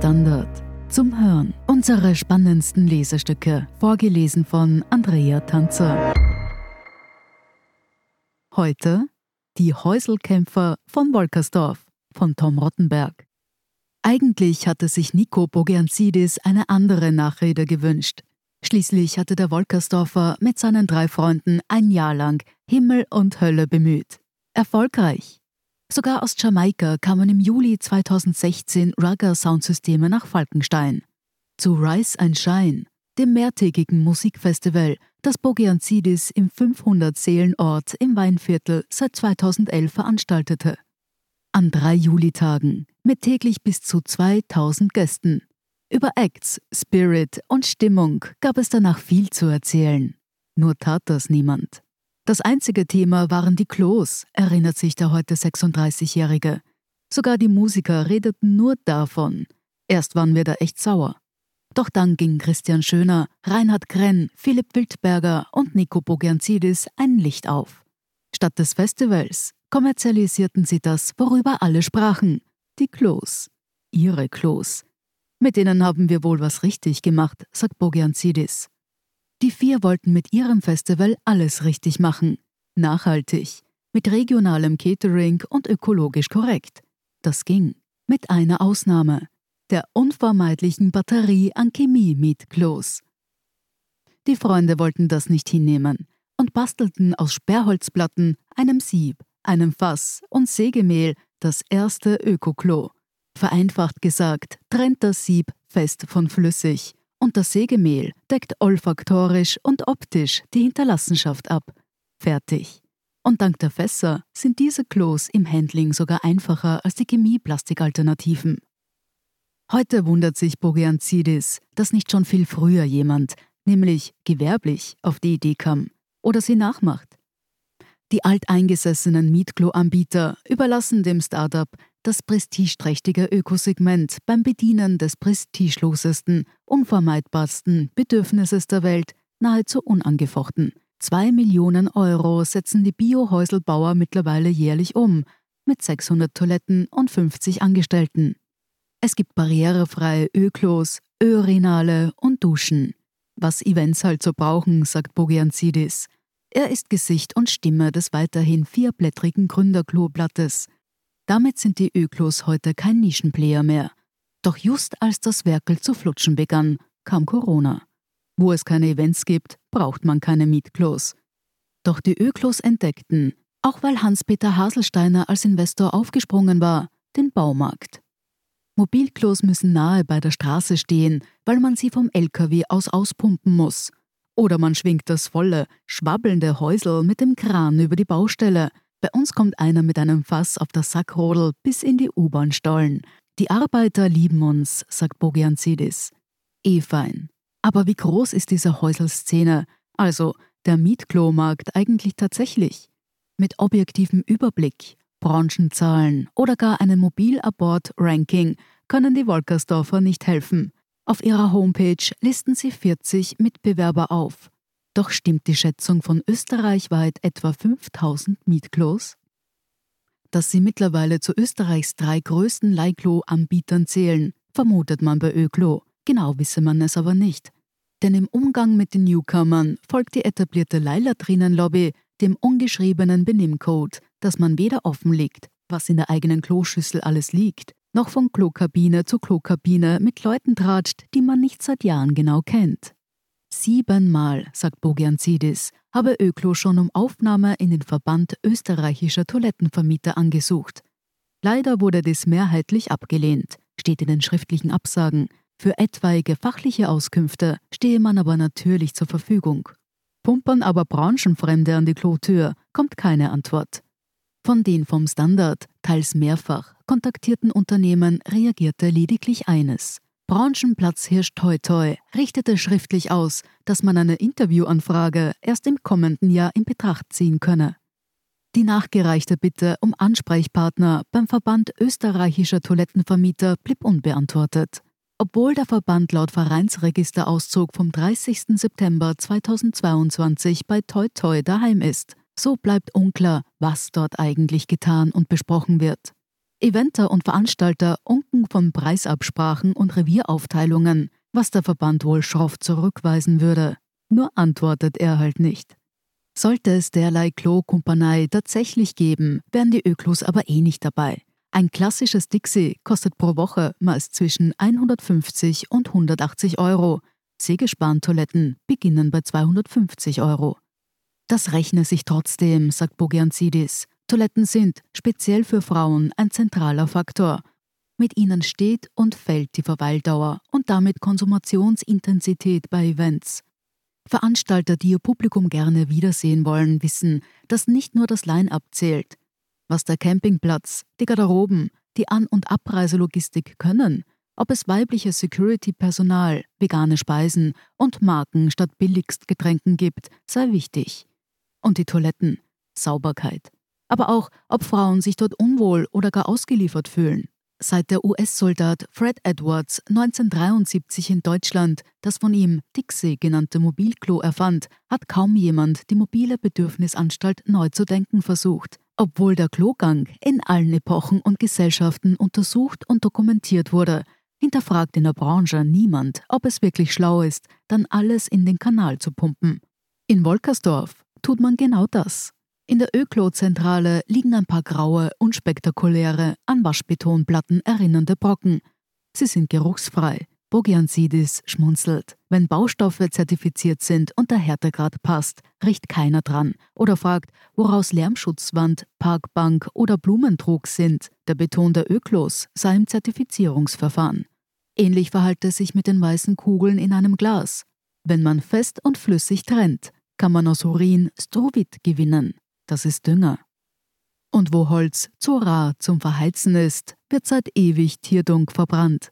Standard. Zum Hören. Unsere spannendsten Lesestücke. Vorgelesen von Andrea Tanzer. Heute Die Häuselkämpfer von Wolkersdorf von Tom Rottenberg. Eigentlich hatte sich Nico Bogianzidis eine andere Nachrede gewünscht. Schließlich hatte der Wolkersdorfer mit seinen drei Freunden ein Jahr lang Himmel und Hölle bemüht. Erfolgreich. Sogar aus Jamaika kamen im Juli 2016 Rugger-Soundsysteme nach Falkenstein. Zu Rise and Shine, dem mehrtägigen Musikfestival, das Bogianzidis im 500-Seelen-Ort im Weinviertel seit 2011 veranstaltete. An drei Julitagen mit täglich bis zu 2000 Gästen. Über Acts, Spirit und Stimmung gab es danach viel zu erzählen. Nur tat das niemand. Das einzige Thema waren die Klos, erinnert sich der heute 36-Jährige. Sogar die Musiker redeten nur davon. Erst waren wir da echt sauer. Doch dann ging Christian Schöner, Reinhard Krenn, Philipp Wildberger und Nico Bogianzidis ein Licht auf. Statt des Festivals kommerzialisierten sie das, worüber alle sprachen, die Klos. Ihre Klos. Mit denen haben wir wohl was richtig gemacht, sagt Bogianzidis. Die vier wollten mit ihrem Festival alles richtig machen. Nachhaltig, mit regionalem Catering und ökologisch korrekt. Das ging. Mit einer Ausnahme. Der unvermeidlichen Batterie an Chemie mit Klos. Die Freunde wollten das nicht hinnehmen und bastelten aus Sperrholzplatten, einem Sieb, einem Fass und Sägemehl das erste Ökoklo. Vereinfacht gesagt, trennt das Sieb fest von flüssig und das Sägemehl deckt olfaktorisch und optisch die Hinterlassenschaft ab. Fertig. Und dank der Fässer sind diese Klos im Handling sogar einfacher als die Chemieplastikalternativen. Heute wundert sich Bogeanzidis, dass nicht schon viel früher jemand, nämlich gewerblich, auf die Idee kam oder sie nachmacht. Die alteingesessenen Mietklo-Anbieter überlassen dem Startup das prestigeträchtige Ökosegment beim Bedienen des prestigelosesten, unvermeidbarsten Bedürfnisses der Welt nahezu unangefochten. Zwei Millionen Euro setzen die Biohäuselbauer mittlerweile jährlich um, mit 600 Toiletten und 50 Angestellten. Es gibt barrierefreie Öklos, Urinale und Duschen. Was Events halt so brauchen, sagt Bogianzidis. Er ist Gesicht und Stimme des weiterhin vierblättrigen Gründerkloblattes – damit sind die Öklos heute kein Nischenplayer mehr. Doch just als das Werkel zu flutschen begann, kam Corona. Wo es keine Events gibt, braucht man keine Mietklos. Doch die Öklos entdeckten, auch weil Hans-Peter Haselsteiner als Investor aufgesprungen war, den Baumarkt. Mobilklos müssen nahe bei der Straße stehen, weil man sie vom LKW aus auspumpen muss. Oder man schwingt das volle, schwabbelnde Häusel mit dem Kran über die Baustelle, bei uns kommt einer mit einem Fass auf der Sackrodel bis in die U-Bahn stollen. Die Arbeiter lieben uns, sagt Bogianzidis. Eh fein. Aber wie groß ist diese Häuselszene, also der Mietklomarkt eigentlich tatsächlich? Mit objektivem Überblick, Branchenzahlen oder gar einem Mobilabort-Ranking können die Wolkersdorfer nicht helfen. Auf ihrer Homepage listen sie 40 Mitbewerber auf. Doch stimmt die Schätzung von österreichweit etwa 5000 Mietklos? Dass sie mittlerweile zu Österreichs drei größten Leihklo-Anbietern zählen, vermutet man bei Öklo. Genau wisse man es aber nicht. Denn im Umgang mit den Newcomern folgt die etablierte Leihlatrinenlobby dem ungeschriebenen Benimmcode, dass man weder offenlegt, was in der eigenen Kloschüssel alles liegt, noch von Klokabine zu Klokabine mit Leuten tratscht, die man nicht seit Jahren genau kennt. Siebenmal, sagt Bogianzidis, habe Öklo schon um Aufnahme in den Verband österreichischer Toilettenvermieter angesucht. Leider wurde dies mehrheitlich abgelehnt, steht in den schriftlichen Absagen. Für etwaige fachliche Auskünfte stehe man aber natürlich zur Verfügung. Pumpern aber Branchenfremde an die Klotür, kommt keine Antwort. Von den vom Standard, teils mehrfach, kontaktierten Unternehmen reagierte lediglich eines. Branchenplatzhirsch Toi Toi richtete schriftlich aus, dass man eine Interviewanfrage erst im kommenden Jahr in Betracht ziehen könne. Die nachgereichte Bitte um Ansprechpartner beim Verband österreichischer Toilettenvermieter blieb unbeantwortet. Obwohl der Verband laut Vereinsregisterauszug vom 30. September 2022 bei Toi Toi daheim ist, so bleibt unklar, was dort eigentlich getan und besprochen wird. Eventer und Veranstalter unken von Preisabsprachen und Revieraufteilungen, was der Verband wohl schroff zurückweisen würde. Nur antwortet er halt nicht. Sollte es derlei Klo-Kumpanei tatsächlich geben, wären die Öklos aber eh nicht dabei. Ein klassisches Dixie kostet pro Woche meist zwischen 150 und 180 Euro. Sägespantoiletten beginnen bei 250 Euro. Das rechne sich trotzdem, sagt Bogianzidis. Toiletten sind, speziell für Frauen, ein zentraler Faktor. Mit ihnen steht und fällt die Verweildauer und damit Konsumationsintensität bei Events. Veranstalter, die ihr Publikum gerne wiedersehen wollen, wissen, dass nicht nur das Line-up zählt. Was der Campingplatz, die Garderoben, die An- und Abreiselogistik können, ob es weibliches Security-Personal, vegane Speisen und Marken statt billigst Getränken gibt, sei wichtig. Und die Toiletten, Sauberkeit. Aber auch, ob Frauen sich dort unwohl oder gar ausgeliefert fühlen. Seit der US-Soldat Fred Edwards 1973 in Deutschland das von ihm Dixie genannte Mobilklo erfand, hat kaum jemand die mobile Bedürfnisanstalt neu zu denken versucht. Obwohl der Klogang in allen Epochen und Gesellschaften untersucht und dokumentiert wurde, hinterfragt in der Branche niemand, ob es wirklich schlau ist, dann alles in den Kanal zu pumpen. In Wolkersdorf tut man genau das. In der Öklo-Zentrale liegen ein paar graue, unspektakuläre, an Waschbetonplatten erinnernde Brocken. Sie sind geruchsfrei. Bogiansidis schmunzelt. Wenn Baustoffe zertifiziert sind und der Härtegrad passt, riecht keiner dran oder fragt, woraus Lärmschutzwand, Parkbank oder Blumentrog sind. Der Beton der Öklos sei im Zertifizierungsverfahren. Ähnlich verhalte es sich mit den weißen Kugeln in einem Glas. Wenn man fest und flüssig trennt, kann man aus Urin Strovit gewinnen das ist Dünger. Und wo Holz zu rar zum Verheizen ist, wird seit ewig Tierdunk verbrannt.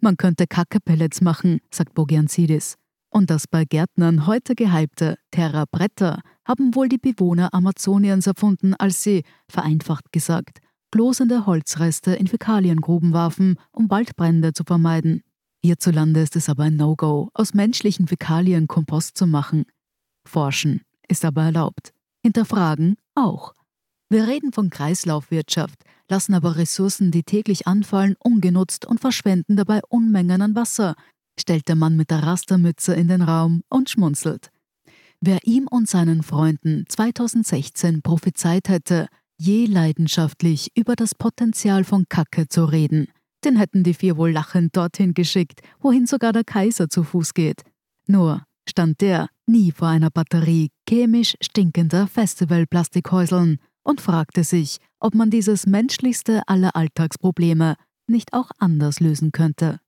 Man könnte Kackepellets machen, sagt Bogianzidis. Und das bei Gärtnern heute gehypte Terra Bretter haben wohl die Bewohner Amazoniens erfunden, als sie, vereinfacht gesagt, glosende Holzreste in Fäkaliengruben warfen, um Waldbrände zu vermeiden. Hierzulande ist es aber ein No-Go, aus menschlichen Fäkalien Kompost zu machen. Forschen ist aber erlaubt. Hinterfragen auch. Wir reden von Kreislaufwirtschaft, lassen aber Ressourcen, die täglich anfallen, ungenutzt und verschwenden dabei Unmengen an Wasser, stellt der Mann mit der Rastermütze in den Raum und schmunzelt. Wer ihm und seinen Freunden 2016 prophezeit hätte, je leidenschaftlich über das Potenzial von Kacke zu reden, den hätten die vier wohl lachend dorthin geschickt, wohin sogar der Kaiser zu Fuß geht. Nur stand der nie vor einer Batterie chemisch stinkender Festivalplastikhäuseln und fragte sich, ob man dieses menschlichste aller Alltagsprobleme nicht auch anders lösen könnte.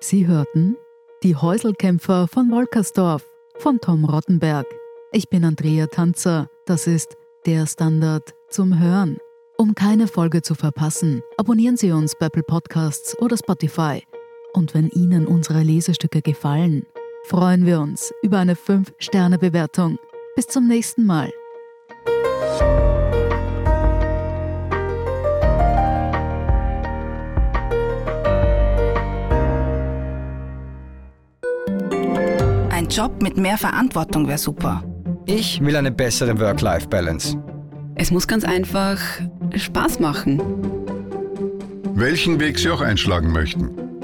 Sie hörten Die Häuselkämpfer von Wolkersdorf von Tom Rottenberg. Ich bin Andrea Tanzer, das ist der Standard zum Hören. Um keine Folge zu verpassen, abonnieren Sie uns bei Apple Podcasts oder Spotify und wenn Ihnen unsere Lesestücke gefallen, freuen wir uns über eine 5-Sterne-Bewertung. Bis zum nächsten Mal. Ein Job mit mehr Verantwortung wäre super. Ich will eine bessere Work-Life-Balance. Es muss ganz einfach Spaß machen. Welchen Weg Sie auch einschlagen möchten.